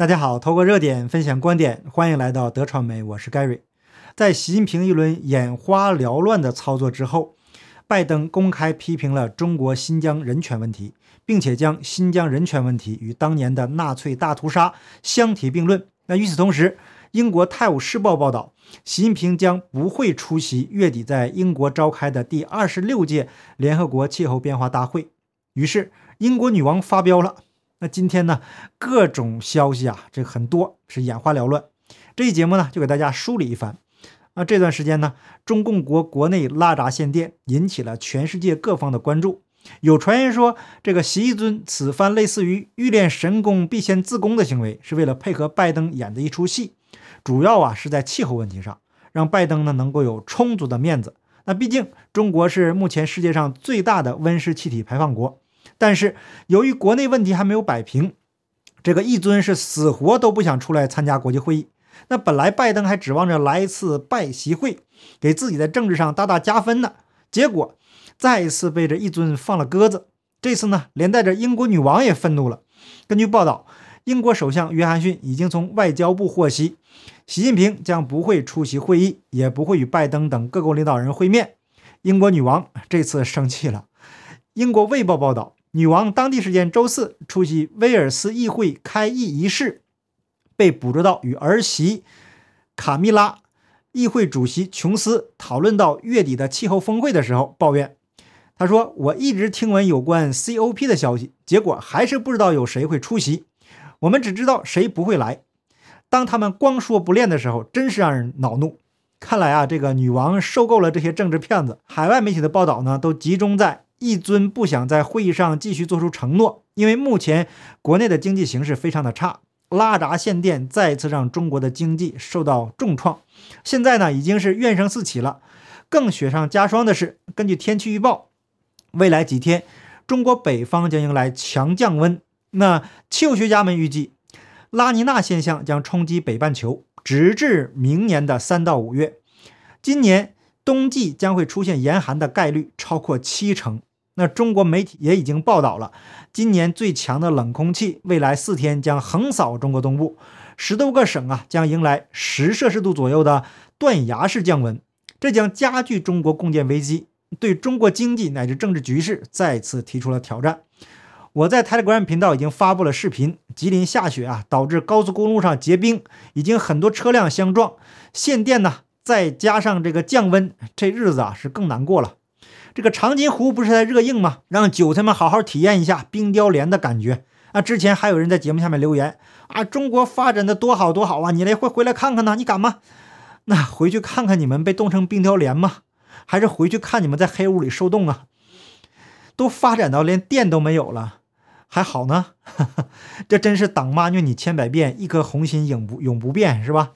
大家好，透过热点分享观点，欢迎来到德传媒，我是 Gary。在习近平一轮眼花缭乱的操作之后，拜登公开批评了中国新疆人权问题，并且将新疆人权问题与当年的纳粹大屠杀相提并论。那与此同时，英国《泰晤士报》报道，习近平将不会出席月底在英国召开的第二十六届联合国气候变化大会。于是，英国女王发飙了。那今天呢，各种消息啊，这很多是眼花缭乱。这一节目呢，就给大家梳理一番。那这段时间呢，中共国国内拉闸限电引起了全世界各方的关注。有传言说，这个习一尊此番类似于欲练神功必先自宫的行为，是为了配合拜登演的一出戏。主要啊是在气候问题上，让拜登呢能够有充足的面子。那毕竟中国是目前世界上最大的温室气体排放国，但是由于国内问题还没有摆平，这个一尊是死活都不想出来参加国际会议。那本来拜登还指望着来一次拜习会，给自己在政治上大大加分呢，结果再一次被这一尊放了鸽子。这次呢，连带着英国女王也愤怒了。根据报道。英国首相约翰逊已经从外交部获悉，习近平将不会出席会议，也不会与拜登等各国领导人会面。英国女王这次生气了。英国《卫报》报道，女王当地时间周四出席威尔斯议会开议仪式，被捕捉到与儿媳卡米拉、议会主席琼斯讨论到月底的气候峰会的时候，抱怨。他说：“我一直听闻有关 COP 的消息，结果还是不知道有谁会出席。”我们只知道谁不会来。当他们光说不练的时候，真是让人恼怒。看来啊，这个女王受够了这些政治骗子。海外媒体的报道呢，都集中在一尊不想在会议上继续做出承诺，因为目前国内的经济形势非常的差，拉闸限电再次让中国的经济受到重创。现在呢，已经是怨声四起了。更雪上加霜的是，根据天气预报，未来几天中国北方将迎来强降温。那气候学家们预计，拉尼娜现象将冲击北半球，直至明年的三到五月。今年冬季将会出现严寒的概率超过七成。那中国媒体也已经报道了，今年最强的冷空气未来四天将横扫中国东部，十多个省啊将迎来十摄氏度左右的断崖式降温，这将加剧中国供电危机，对中国经济乃至政治局势再次提出了挑战。我在 Telegram 频道已经发布了视频，吉林下雪啊，导致高速公路上结冰，已经很多车辆相撞，限电呢，再加上这个降温，这日子啊是更难过了。这个长津湖不是在热映吗？让韭菜们好好体验一下冰雕连的感觉啊！之前还有人在节目下面留言啊，中国发展的多好多好啊，你来回回来看看呢？你敢吗？那回去看看你们被冻成冰雕连吗？还是回去看你们在黑屋里受冻啊？都发展到连电都没有了。还好呢，这真是党妈虐你千百遍，一颗红心永不永不变，是吧？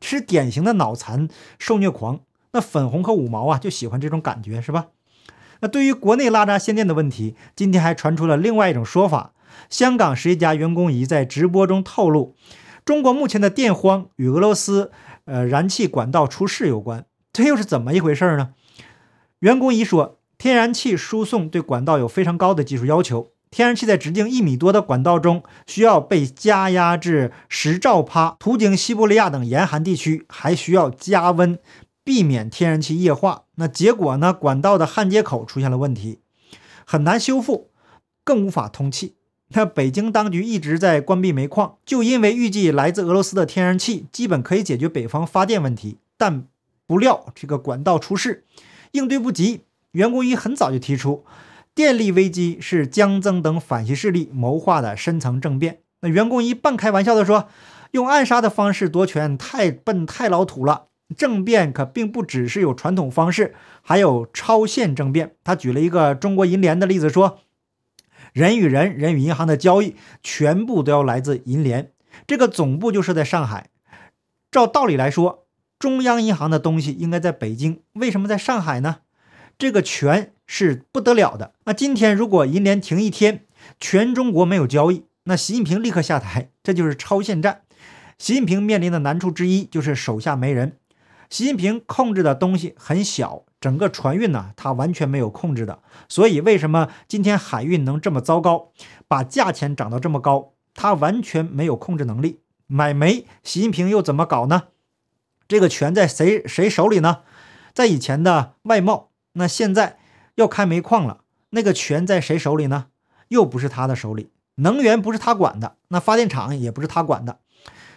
是典型的脑残受虐狂。那粉红和五毛啊，就喜欢这种感觉，是吧？那对于国内拉闸限电的问题，今天还传出了另外一种说法：香港实业家袁弓夷在直播中透露，中国目前的电荒与俄罗斯呃燃气管道出事有关。这又是怎么一回事呢？袁弓夷说，天然气输送对管道有非常高的技术要求。天然气在直径一米多的管道中需要被加压至十兆帕，途经西伯利亚等严寒地区，还需要加温，避免天然气液化。那结果呢？管道的焊接口出现了问题，很难修复，更无法通气。那北京当局一直在关闭煤矿，就因为预计来自俄罗斯的天然气基本可以解决北方发电问题，但不料这个管道出事，应对不及。袁国一很早就提出。电力危机是江增等反西势力谋划的深层政变。那袁弓夷半开玩笑地说：“用暗杀的方式夺权太笨太老土了。政变可并不只是有传统方式，还有超限政变。”他举了一个中国银联的例子，说：“人与人、人与银行的交易全部都要来自银联，这个总部就设在上海。照道理来说，中央银行的东西应该在北京，为什么在上海呢？这个权。”是不得了的。那今天如果银联停一天，全中国没有交易，那习近平立刻下台，这就是超限战。习近平面临的难处之一就是手下没人。习近平控制的东西很小，整个船运呢，他完全没有控制的。所以为什么今天海运能这么糟糕，把价钱涨到这么高，他完全没有控制能力。买煤，习近平又怎么搞呢？这个权在谁谁手里呢？在以前的外贸，那现在要开煤矿了，那个权在谁手里呢？又不是他的手里。能源不是他管的，那发电厂也不是他管的。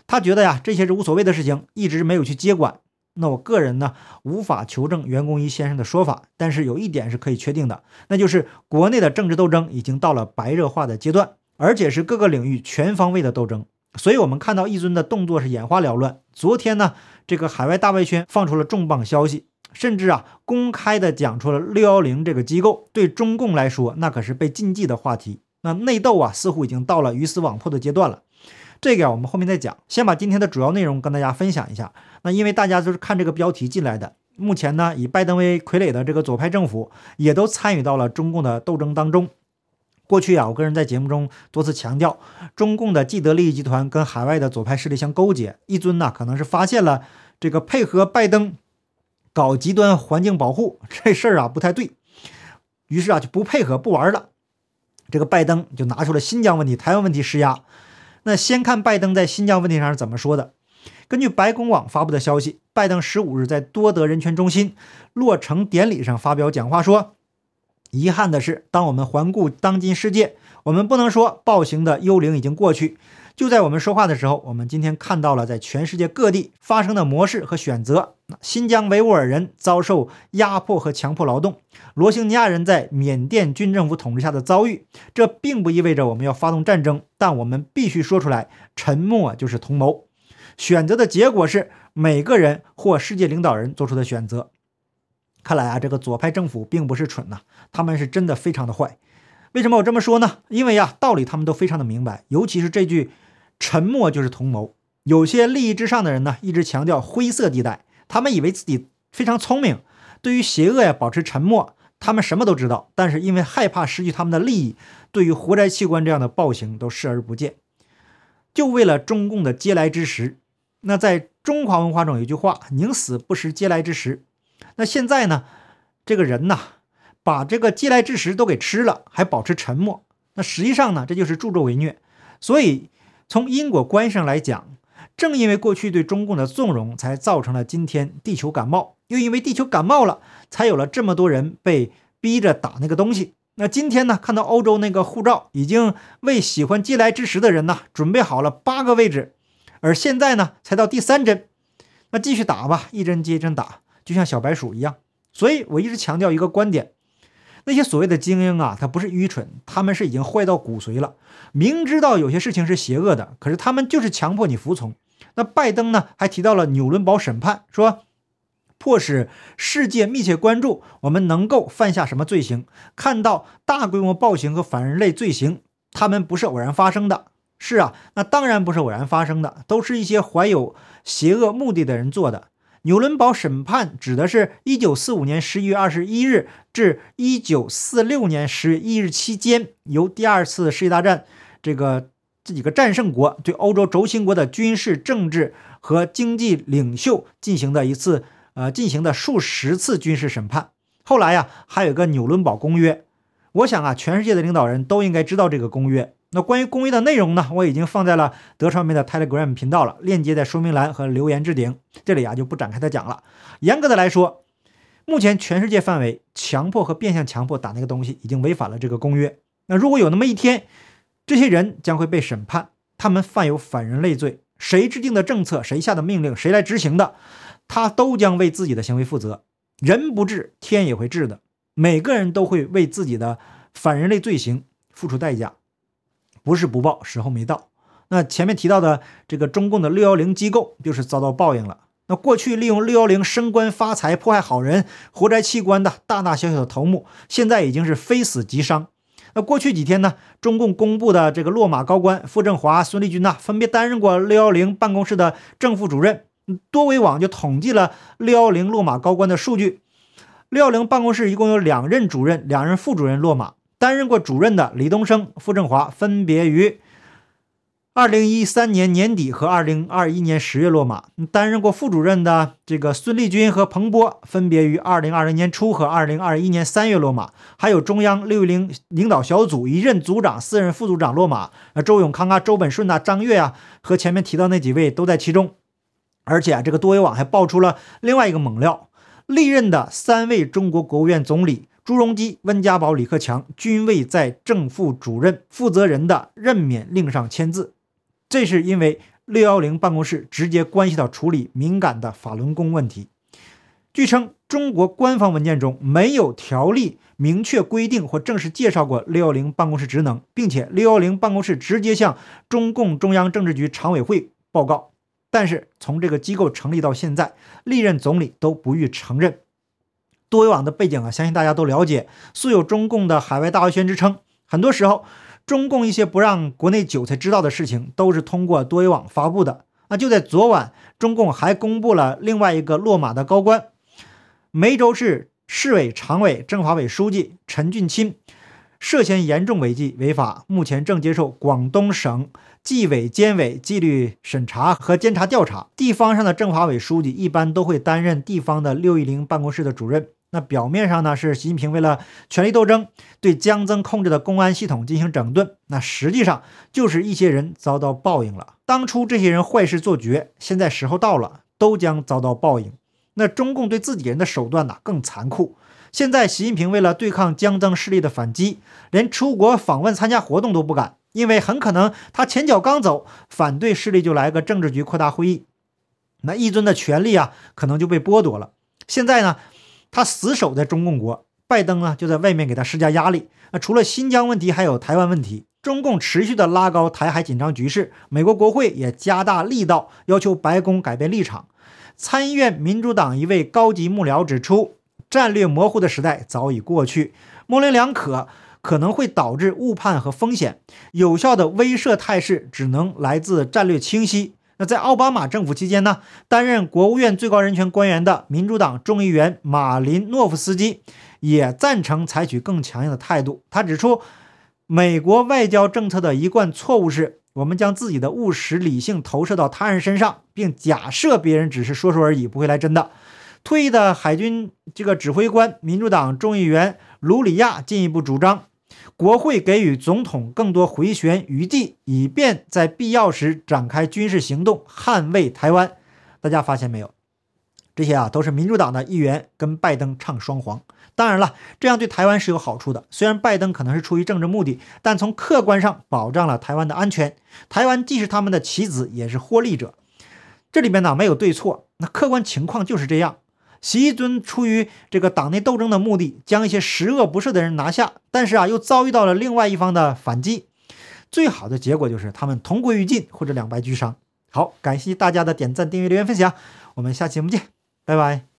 他觉得呀，这些是无所谓的事情，一直没有去接管。那我个人呢，无法求证袁公一先生的说法，但是有一点是可以确定的，那就是国内的政治斗争已经到了白热化的阶段，而且是各个领域全方位的斗争。所以，我们看到一尊的动作是眼花缭乱。昨天呢，这个海外大外宣放出了重磅消息，甚至啊，公开的讲出了六幺零这个机构对中共来说，那可是被禁忌的话题。那内斗啊，似乎已经到了鱼死网破的阶段了。这个啊，我们后面再讲。先把今天的主要内容跟大家分享一下。那因为大家都是看这个标题进来的，目前呢，以拜登为傀儡的这个左派政府也都参与到了中共的斗争当中。过去啊，我个人在节目中多次强调，中共的既得利益集团跟海外的左派势力相勾结。一尊呢，可能是发现了这个配合拜登搞极端环境保护这事儿啊不太对，于是啊就不配合不玩了。这个拜登就拿出了新疆问题、台湾问题施压。那先看拜登在新疆问题上是怎么说的。根据白宫网发布的消息，拜登十五日在多德人权中心落成典礼上发表讲话说。遗憾的是，当我们环顾当今世界，我们不能说暴行的幽灵已经过去。就在我们说话的时候，我们今天看到了在全世界各地发生的模式和选择。新疆维吾尔人遭受压迫和强迫劳动，罗兴尼亚人在缅甸军政府统治下的遭遇。这并不意味着我们要发动战争，但我们必须说出来：沉默就是同谋。选择的结果是每个人或世界领导人做出的选择。看来啊，这个左派政府并不是蠢呐，他们是真的非常的坏。为什么我这么说呢？因为呀，道理他们都非常的明白，尤其是这句“沉默就是同谋”。有些利益至上的人呢，一直强调灰色地带，他们以为自己非常聪明，对于邪恶呀保持沉默，他们什么都知道。但是因为害怕失去他们的利益，对于活摘器官这样的暴行都视而不见，就为了中共的嗟来之食。那在中华文化中有一句话：“宁死不食嗟来之食。”那现在呢？这个人呐，把这个嗟来之食都给吃了，还保持沉默。那实际上呢，这就是助纣为虐。所以从因果关系上来讲，正因为过去对中共的纵容，才造成了今天地球感冒。又因为地球感冒了，才有了这么多人被逼着打那个东西。那今天呢，看到欧洲那个护照已经为喜欢嗟来之食的人呢准备好了八个位置，而现在呢才到第三针，那继续打吧，一针接一针打。就像小白鼠一样，所以我一直强调一个观点：那些所谓的精英啊，他不是愚蠢，他们是已经坏到骨髓了。明知道有些事情是邪恶的，可是他们就是强迫你服从。那拜登呢，还提到了纽伦堡审判，说迫使世界密切关注我们能够犯下什么罪行，看到大规模暴行和反人类罪行，他们不是偶然发生的。是啊，那当然不是偶然发生的，都是一些怀有邪恶目的的人做的。纽伦堡审判指的是1945年11月21日至1946年11日期间，由第二次世界大战这个这几个战胜国对欧洲轴心国的军事、政治和经济领袖进行的一次呃进行的数十次军事审判。后来呀，还有个纽伦堡公约。我想啊，全世界的领导人都应该知道这个公约。那关于公约的内容呢？我已经放在了德传媒的 Telegram 频道了，链接在说明栏和留言置顶。这里啊就不展开的讲了。严格的来说，目前全世界范围强迫和变相强迫打那个东西，已经违反了这个公约。那如果有那么一天，这些人将会被审判，他们犯有反人类罪，谁制定的政策，谁下的命令，谁来执行的，他都将为自己的行为负责。人不治，天也会治的。每个人都会为自己的反人类罪行付出代价。不是不报，时候没到。那前面提到的这个中共的六幺零机构，就是遭到报应了。那过去利用六幺零升官发财、迫害好人、活摘器官的大大小小的头目，现在已经是非死即伤。那过去几天呢，中共公布的这个落马高官傅政华、孙立军呐，分别担任过六幺零办公室的正副主任。多维网就统计了六幺零落马高官的数据，六幺零办公室一共有两任主任、两任副主任落马。担任过主任的李东生、傅政华分别于二零一三年年底和二零二一年十月落马。担任过副主任的这个孙立军和彭波分别于二零二零年初和二零二一年三月落马。还有中央六一零领导小组一任组长、四任副组长落马。周永康啊、周本顺呐、张悦啊，和前面提到那几位都在其中。而且啊，这个多维网还爆出了另外一个猛料：历任的三位中国国务院总理朱镕基、温家宝、李克强均未在正副主任负责人的任免令上签字。这是因为六幺零办公室直接关系到处理敏感的法轮功问题。据称，中国官方文件中没有条例明确规定或正式介绍过六幺零办公室职能，并且六幺零办公室直接向中共中央政治局常委会报告。但是从这个机构成立到现在，历任总理都不予承认。多维网的背景啊，相信大家都了解，素有中共的海外大外宣之称，很多时候。中共一些不让国内韭菜知道的事情，都是通过多维网发布的。那就在昨晚，中共还公布了另外一个落马的高官——梅州市市委常委、政法委书记陈俊钦，涉嫌严重违纪违法，目前正接受广东省纪委监委纪律审查和监察调查。地方上的政法委书记一般都会担任地方的六一零办公室的主任。那表面上呢是习近平为了权力斗争，对江增控制的公安系统进行整顿，那实际上就是一些人遭到报应了。当初这些人坏事做绝，现在时候到了，都将遭到报应。那中共对自己人的手段呢更残酷。现在习近平为了对抗江增势力的反击，连出国访问参加活动都不敢，因为很可能他前脚刚走，反对势力就来个政治局扩大会议，那一尊的权力啊可能就被剥夺了。现在呢？他死守在中共国，拜登呢就在外面给他施加压力。那除了新疆问题，还有台湾问题。中共持续的拉高台海紧张局势，美国国会也加大力道，要求白宫改变立场。参议院民主党一位高级幕僚指出，战略模糊的时代早已过去，模棱两可可能会导致误判和风险。有效的威慑态势只能来自战略清晰。那在奥巴马政府期间呢，担任国务院最高人权官员的民主党众议员马林诺夫斯基也赞成采取更强硬的态度。他指出，美国外交政策的一贯错误是，我们将自己的务实理性投射到他人身上，并假设别人只是说说而已，不会来真的。退役的海军这个指挥官、民主党众议员卢里亚进一步主张。国会给予总统更多回旋余地，以便在必要时展开军事行动捍卫台湾。大家发现没有？这些啊都是民主党的议员跟拜登唱双簧。当然了，这样对台湾是有好处的。虽然拜登可能是出于政治目的，但从客观上保障了台湾的安全。台湾既是他们的棋子，也是获利者。这里面呢没有对错，那客观情况就是这样。习尊出于这个党内斗争的目的，将一些十恶不赦的人拿下，但是啊，又遭遇到了另外一方的反击。最好的结果就是他们同归于尽，或者两败俱伤。好，感谢大家的点赞、订阅、留言、分享，我们下期节目见，拜拜。